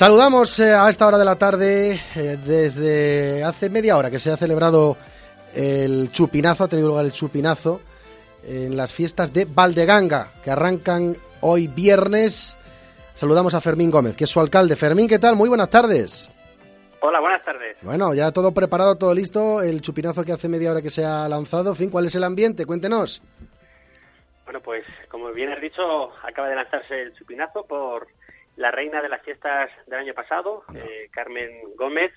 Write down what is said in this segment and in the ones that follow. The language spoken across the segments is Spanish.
Saludamos eh, a esta hora de la tarde, eh, desde hace media hora que se ha celebrado el chupinazo, ha tenido lugar el chupinazo en las fiestas de Valdeganga, que arrancan hoy viernes. Saludamos a Fermín Gómez, que es su alcalde. Fermín, ¿qué tal? Muy buenas tardes. Hola, buenas tardes. Bueno, ya todo preparado, todo listo. El chupinazo que hace media hora que se ha lanzado. En fin, ¿cuál es el ambiente? Cuéntenos. Bueno, pues como bien has dicho, acaba de lanzarse el chupinazo por la reina de las fiestas del año pasado, eh, Carmen Gómez,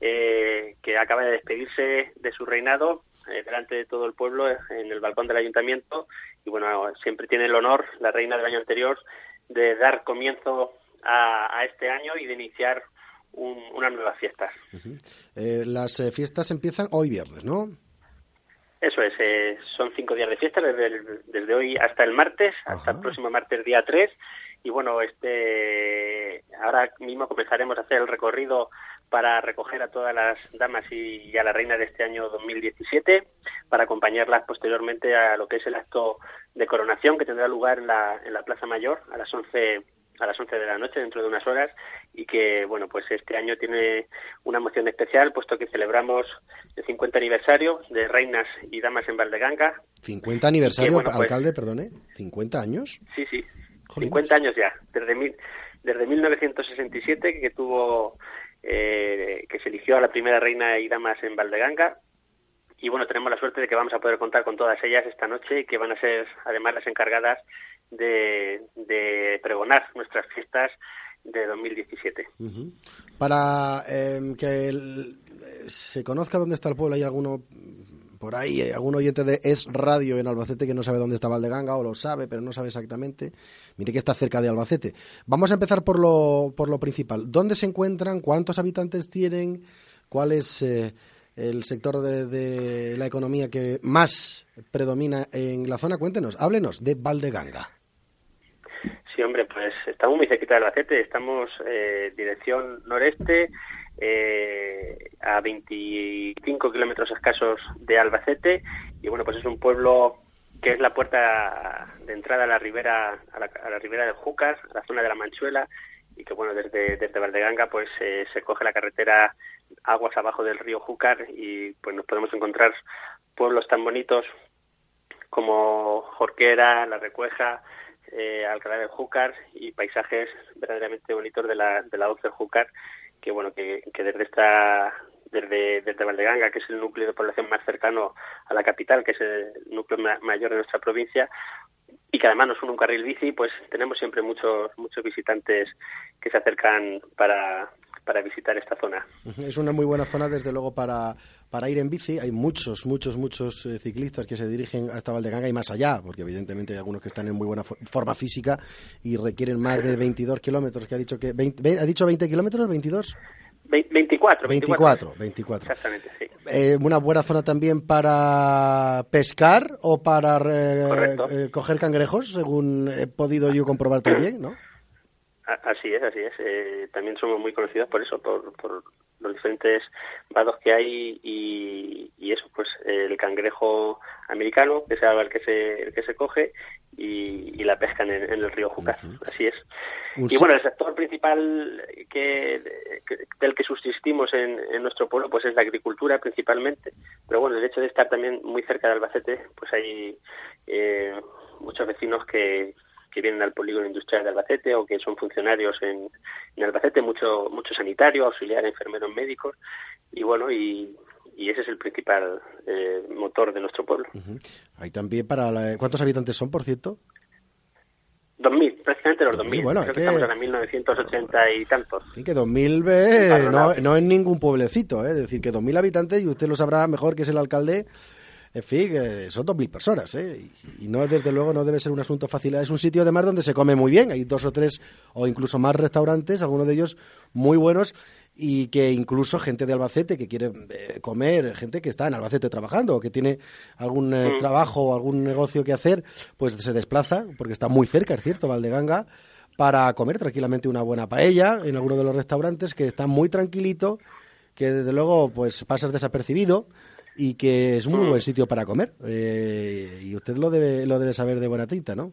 eh, que acaba de despedirse de su reinado eh, delante de todo el pueblo en el balcón del ayuntamiento. Y bueno, siempre tiene el honor, la reina del año anterior, de dar comienzo a, este año y de iniciar unas nuevas fiestas. las fiestas empiezan hoy viernes, ¿no? Eso es, son cinco días de fiesta, desde, hoy hasta el martes, hasta el próximo martes día 3 y bueno, este ahora mismo comenzaremos a hacer el recorrido para recoger a todas las damas y, a la reina de este año 2017 para acompañarlas posteriormente a lo que es el acto de coronación que tendrá lugar en la, en la Plaza Mayor a las 11 a las 11 de la noche dentro de unas horas y que bueno pues este año tiene una emoción especial puesto que celebramos el 50 aniversario de reinas y damas en Valdeganga. 50 aniversario pues alcalde perdone 50 años sí sí 50 años ya, desde, desde 1967 que tuvo, eh, que se eligió a la primera reina y damas en Valdeganga. Y bueno, tenemos la suerte de que vamos a poder contar con todas ellas esta noche y que van a ser además las encargadas de, pregonar nuestras fiestas de 2017. Para em, que se conozca dónde está el pueblo, ¿hay alguno por ahí eh, algún oyente de Es Radio en Albacete que no sabe dónde está Valdeganga o lo sabe, pero no sabe exactamente. Mire que está cerca de Albacete. Vamos a empezar por lo, por lo principal. ¿Dónde se encuentran? ¿Cuántos habitantes tienen? ¿Cuál es eh, el sector de, la economía que más predomina en la zona? Cuéntenos, háblenos de Valdeganga. Sí, hombre, pues estamos muy cerquita de Albacete. Estamos eh, dirección noreste eh, a 25 kilómetros escasos de Albacete. Y bueno pues es un pueblo que es la puerta de entrada a la ribera a la, ribera del Júcar a la zona de la Manchuela y que bueno desde desde Valdeganga pues eh, se coge la carretera aguas abajo del río Júcar y pues nos podemos encontrar pueblos tan bonitos como Jorquera, La Recueja, eh, Alcalá del Júcar y paisajes verdaderamente bonitos de la, de la del Júcar que bueno que, desde esta desde, desde Valdeganga, que es el núcleo de población más cercano a la capital, que es el núcleo mayor de nuestra provincia, y que además nos une un carril bici, pues tenemos siempre muchos muchos visitantes que se acercan para, para visitar esta zona. Es una muy buena zona, desde luego, para, para ir en bici. Hay muchos, muchos, muchos eh, ciclistas que se dirigen hasta Valdeganga y más allá, porque evidentemente hay algunos que están en muy buena forma física y requieren más de 22 kilómetros, que ha dicho que... 20, ¿Ha dicho 20 kilómetros, 22? 24, 24. 24, Exactamente, sí. Eh, una buena zona también para pescar o para eh, coger cangrejos, según he podido yo comprobar también, ¿no? Así es, así es. Eh, también somos muy conocidos por eso, por, por los diferentes vados que hay y, y eso, pues el cangrejo americano, que es el que se, el que se coge, y, la pesca en el, río Júcar. Así es. Y bueno, el sector principal que, del que subsistimos en, en, nuestro pueblo pues es la agricultura principalmente. Pero bueno, el hecho de estar también muy cerca de Albacete, pues hay eh, muchos vecinos que, que vienen al polígono industrial de Albacete o que son funcionarios en, Albacete, mucho, mucho sanitario, auxiliar, enfermeros médicos, y bueno, y, ese es el principal eh, motor de nuestro pueblo. Hay también para... ¿Cuántos habitantes son, por cierto? 2.000, prácticamente los 2.000. Bueno, Creo que, estamos en 1980 y tantos. Sí, que 2.000 ve, no, no es ningún pueblecito, ¿eh? es decir, que 2.000 habitantes, y usted lo sabrá mejor que es el alcalde, en fin, son 2.000 personas, ¿eh? Y, no, desde luego, no debe ser un asunto fácil. Es un sitio, además, donde se come muy bien. Hay dos o tres, o incluso más restaurantes, algunos de ellos muy buenos, y que incluso gente de Albacete que quiere eh, comer, gente que está en Albacete trabajando o que tiene algún eh, mm. trabajo o algún negocio que hacer, pues se desplaza, porque está muy cerca, es cierto, Valdeganga, para comer tranquilamente una buena paella en alguno de los restaurantes que está muy tranquilito, que desde luego pues pasas desapercibido y que es un muy buen mm. sitio para comer. Eh, y usted lo debe, lo debe saber de buena tinta, ¿no?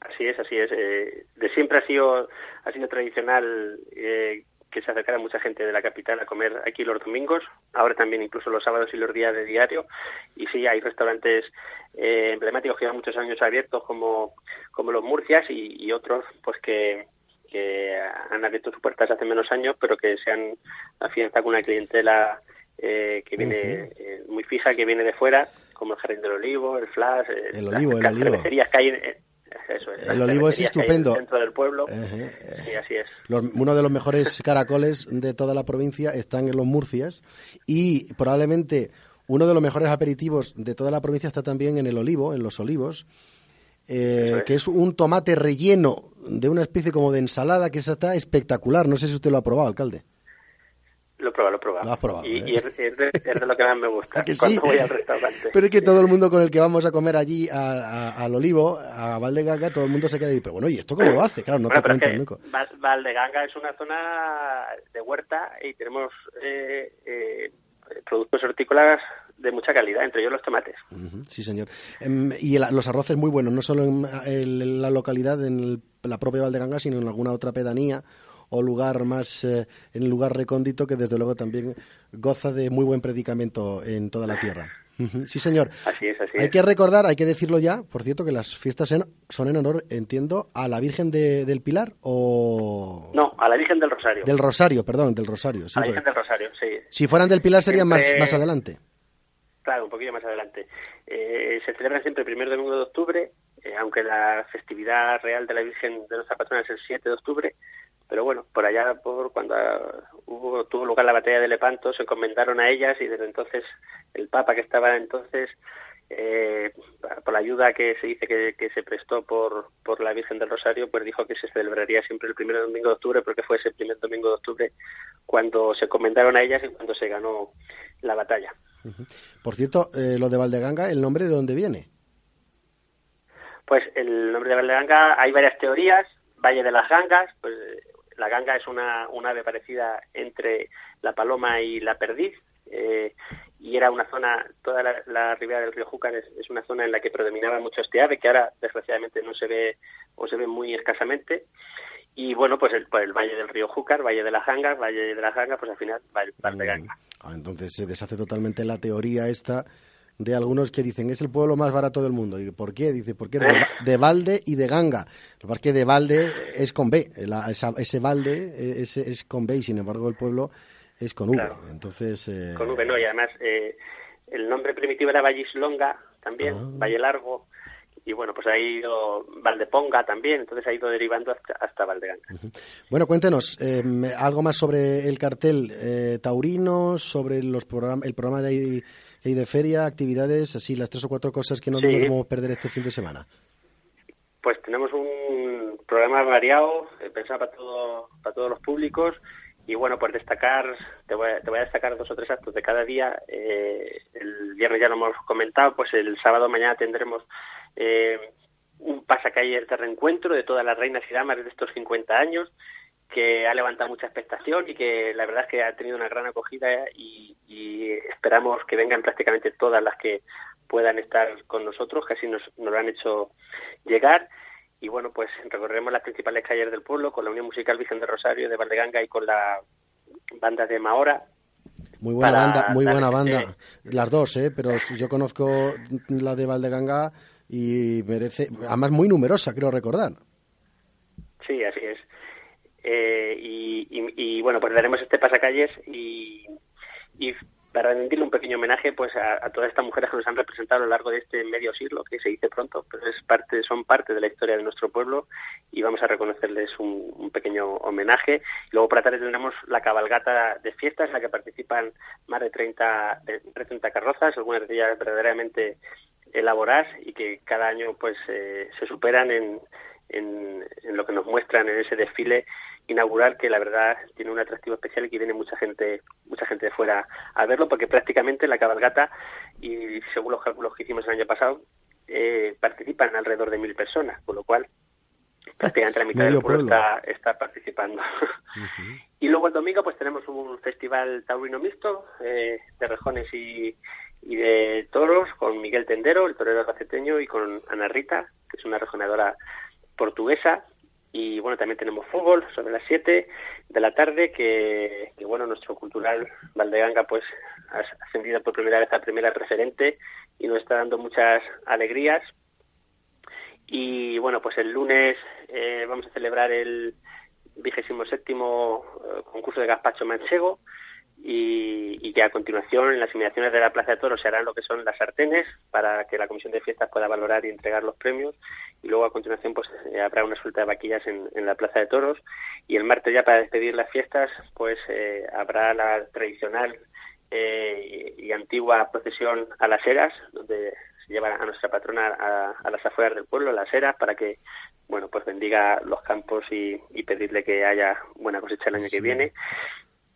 Así es, así es. Eh, de siempre ha sido, ha sido tradicional eh, que se acercara mucha gente de la capital a comer aquí los domingos, ahora también incluso los sábados y los días de diario. Y sí, hay restaurantes eh, emblemáticos que llevan muchos años abiertos como, como los Murcias y, otros pues que, que han abierto sus puertas hace menos años, pero que se han afianzado con una clientela eh, que viene eh, muy fija, que viene de fuera, como el Jardín del Olivo, el Flash, el Olivo, el Olivo. que hay el olivo es estupendo. Dentro del pueblo. Sí, así es. uno de los mejores caracoles de toda la provincia están en los Murcias y probablemente uno de los mejores aperitivos de toda la provincia está también en el olivo, en los olivos. Eh, que es un tomate relleno de una especie como de ensalada que está espectacular. No sé si usted lo ha probado, alcalde. Lo he probado, lo he probado. Lo has probado. Y, ¿eh? es, de, lo que más me gusta cuando voy al restaurante. Pero es que todo el mundo con el que vamos a comer allí al Olivo, a Valdeganga, todo el mundo se queda y pero bueno, ¿y esto cómo lo hace? Claro, no te cuentan nunca. Valdeganga es una zona de huerta y tenemos eh, eh, productos hortícolas de mucha calidad, entre ellos los tomates. sí, señor. Em, y los arroces muy buenos, no solo en, la localidad, en la propia Valdeganga, sino en alguna otra pedanía o lugar más eh, en el lugar recóndito que desde luego también goza de muy buen predicamento en toda la tierra. Sí, señor. Así es, así hay que recordar, hay que decirlo ya, por cierto, que las fiestas son en honor, entiendo, a la Virgen del Pilar o... No, a la Virgen del Rosario. Del Rosario, perdón, del Rosario. Sí, a la Virgen del Rosario, sí. Si fueran del Pilar serían más, más adelante. Claro, un poquito más adelante. Eh, se celebra siempre el primer domingo de octubre, eh, aunque la festividad real de la Virgen de nuestra patrona es el 7 de octubre, pero bueno, por allá, por cuando hubo, tuvo lugar la batalla de Lepanto, se encomendaron a ellas y desde entonces el Papa que estaba entonces, eh, por la ayuda que se dice que, se prestó por, por la Virgen del Rosario, pues dijo que se celebraría siempre el primer domingo de octubre, porque fue ese primer domingo de octubre cuando se encomendaron a ellas y cuando se ganó la batalla. Por cierto, eh, lo de Valdeganga, ¿el nombre de dónde viene? Pues el nombre de Valdeganga, hay varias teorías. Valle de las Gangas, pues la ganga es una, un ave parecida entre la paloma y la perdiz. Eh, y era una zona, toda la, ribera del río Júcar es, una zona en la que predominaba mucho este ave, que ahora desgraciadamente no se ve o se ve muy escasamente. Y bueno, pues el, pues el valle del río Júcar, valle de las Gangas, valle de las Gangas, pues al final va el par de ganga. Ah, entonces se deshace totalmente la teoría esta de algunos que dicen es el pueblo más barato del mundo. ¿Y por qué? Dice, porque es de, Valde y de Ganga. Lo que que de Valde es con B. ese Valde es, es, con B y sin embargo el pueblo es con V. Entonces, eh, Con V, no. Y además eh, el nombre primitivo era Vallislonga también, ah. Valle Largo. Y bueno, pues ha ido Valdeponga también, entonces ha ido derivando hasta, hasta Valdeganga. Bueno, cuéntenos em, algo más sobre el cartel eh, taurino, sobre los el programa de y de feria, actividades, así las tres o cuatro cosas que no debemos perder este fin de semana. Pues tenemos un programa variado, eh, pensado para, todo, para todos los públicos y bueno, pues destacar, te voy, a, te voy a destacar dos o tres actos de cada día. Eh, el viernes ya lo hemos comentado, pues el sábado mañana tendremos eh, un pasacalle de reencuentro de todas las reinas y damas de estos 50 años que ha levantado mucha expectación y que la verdad es que ha tenido una gran acogida y, esperamos que vengan prácticamente todas las que puedan estar con nosotros, que así nos, nos lo han hecho llegar. Y bueno, pues recorreremos las principales calles del pueblo con la Unión Musical Virgen de Rosario de Valdeganga y con la banda de Mahora. Muy buena banda, muy buena banda. Las dos, ¿eh? Pero yo conozco la de Valdeganga y merece, además muy numerosa, creo recordar. Sí, es. Eh, y, bueno, pues daremos este pasacalles y, y para rendirle un pequeño homenaje pues a, todas estas mujeres que nos han representado a lo largo de este medio siglo, que se dice pronto, pero es parte, son parte de la historia de nuestro pueblo y vamos a reconocerles un, pequeño homenaje. Luego por la tarde tendremos la cabalgata de fiestas en la que participan más de 30, de 30 carrozas, algunas de ellas verdaderamente elaboradas y que cada año pues eh, se superan en, en, lo que nos muestran en ese desfile inaugural que la verdad tiene un atractivo especial y que viene mucha gente mucha gente de fuera a verlo porque prácticamente la cabalgata y según los cálculos que hicimos el año pasado eh, participan alrededor de mil personas con lo cual prácticamente la mitad del pueblo, está, participando. Y luego el domingo pues tenemos un festival taurino mixto eh, de rejones y, y de toros con Miguel Tendero el torero albaceteño y con Ana Rita que es una rejoneadora portuguesa y bueno, también tenemos fútbol sobre las 7 de la tarde que, bueno, nuestro cultural Valdeganga pues ha ascendido por primera vez a primera referente y nos está dando muchas alegrías. Y bueno, pues el lunes eh, vamos a celebrar el vigésimo séptimo eh, concurso de gazpacho manchego que a continuación en las inmediaciones de la Plaza de Toros se harán lo que son las sartenes para que la Comisión de Fiestas pueda valorar y entregar los premios. Y luego a continuación pues eh, habrá una suelta de vaquillas en, en, la Plaza de Toros. Y el martes ya para despedir las fiestas pues eh, habrá la tradicional eh, y, y, antigua procesión a las eras donde se lleva a nuestra patrona a, a las afueras del pueblo, a las eras, para que bueno pues bendiga los campos y, y pedirle que haya buena cosecha el año sí. que viene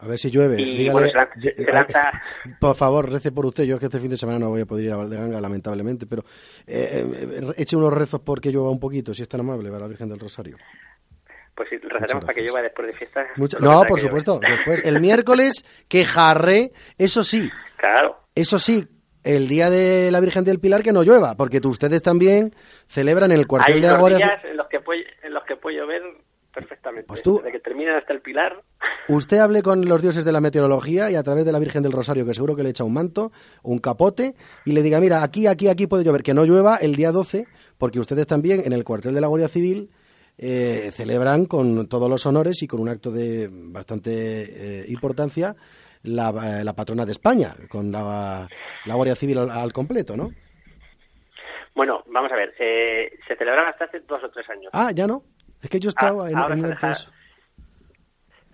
a ver si llueve. Y, Dígale, bueno, se lanza, se lanza... Por favor, rece por usted. Yo es que este fin de semana no voy a poder ir a Valdeganga, lamentablemente, pero eh, eh, eche unos rezos porque llueva un poquito, si es tan amable, para la Virgen del Rosario. Pues sí, rezaremos para que llueva después de fiesta. Mucha... No, por supuesto. Después, el miércoles, que jarré, eso sí. Claro. Eso sí, el día de la Virgen del Pilar que no llueva, porque ustedes también celebran el cuartel Hay de la Guardia días en los que puede, en los que puede llover perfectamente. Pues tú, Desde que termina hasta el Pilar. Usted hable con los dioses de la meteorología y a través de la Virgen del Rosario, que seguro que le echa un manto, un capote, y le diga, mira, aquí, aquí, aquí puede llover, que no llueva el día 12, porque ustedes también en el cuartel de la Guardia Civil eh, celebran con todos los honores y con un acto de bastante eh, importancia la, la, patrona de España, con la, la Guardia Civil al, al, completo, ¿no? Bueno, vamos a ver, eh, se celebran hasta hace dos o tres años. Ah, ya no. Es que yo estaba ah, en, ahora en se deja,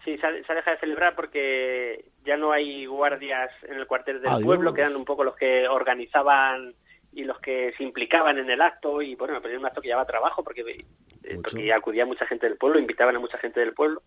Sí, se ha, se ha, dejado de celebrar porque ya no hay guardias en el cuartel del Adiós. pueblo, que eran un poco los que organizaban y los que se implicaban en el acto. Y bueno, pues era un acto que llevaba trabajo porque, eh, porque acudía mucha gente del pueblo, invitaban a mucha gente del pueblo.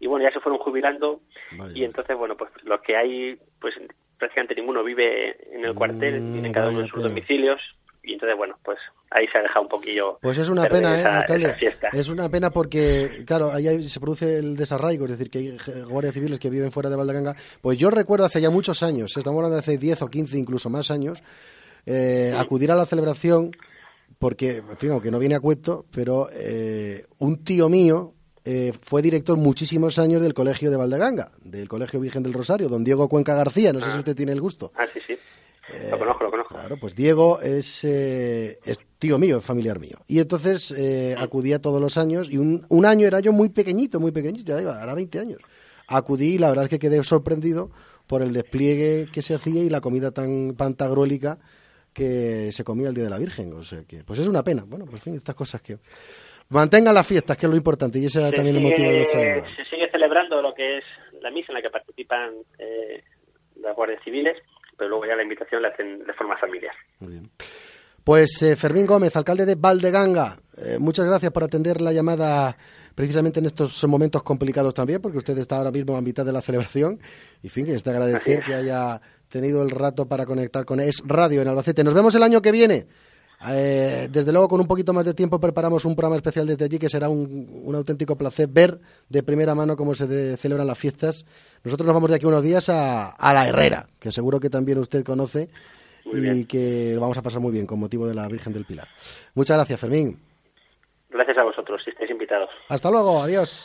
Y bueno, ya se fueron jubilando. Vaya. Y entonces, bueno, pues los que hay, pues prácticamente ninguno vive en el cuartel, Mm, tienen cada uno vaya en sus pena. domicilios. Y entonces, bueno, pues ahí se ha dejado un poquillo. Pues es una pena, ¿eh, alcalde? Es una pena porque, claro, ahí hay- se produce el desarraigo, es decir, que hay guardias civiles que viven fuera de Valdeganga. Pues yo recuerdo hace ya muchos años, estamos hablando de hace 10 o 15, incluso más años, eh, Sí. acudir a la celebración porque, en fin, aunque no viene a cuento, pero eh, un tío mío eh, fue director muchísimos años del Colegio de Valdeganga, del Colegio Virgen del Rosario, don Diego Cuenca García, no sé si Ah. usted tiene el gusto. Ah, sí, sí. Lo conozco, lo conozco. Claro, pues Diego es, eh, es tío mío, es familiar mío. Y entonces eh, acudía todos los años y un, un año era yo muy pequeñito, muy pequeñito, ya iba, ahora 20 años. Acudí y la verdad es que quedé sorprendido por el despliegue que se hacía y la comida tan pantagruélica que se comía el Día de la Virgen. O sea que, pues es una pena. Bueno, pues en fin, estas cosas que... Mantengan las fiestas, que es lo importante, y ese era también el motivo de nuestra llamada. Se sigue celebrando lo que es la misa en la que participan eh, las guardias civiles, pero luego ya la invitación la hacen de forma familiar. Muy bien. Pues eh, Fermín Gómez, alcalde de Valdeganga, eh, muchas gracias por atender la llamada precisamente en estos momentos complicados también, porque usted está ahora mismo a mitad de la celebración. Y en fin, que es de agradecer que haya tenido el rato para conectar con Es Radio en Albacete. Nos vemos el año que viene. Eh, desde luego, con un poquito más de tiempo, preparamos un programa especial desde allí que será un, un auténtico placer ver de primera mano cómo se de- celebran las fiestas. Nosotros nos vamos de aquí unos días a, a La Herrera, que seguro que también usted conoce y que lo vamos a pasar muy bien con motivo de la Virgen del Pilar. Muchas gracias, Fermín. Gracias a vosotros, si estáis invitados. Hasta luego, adiós.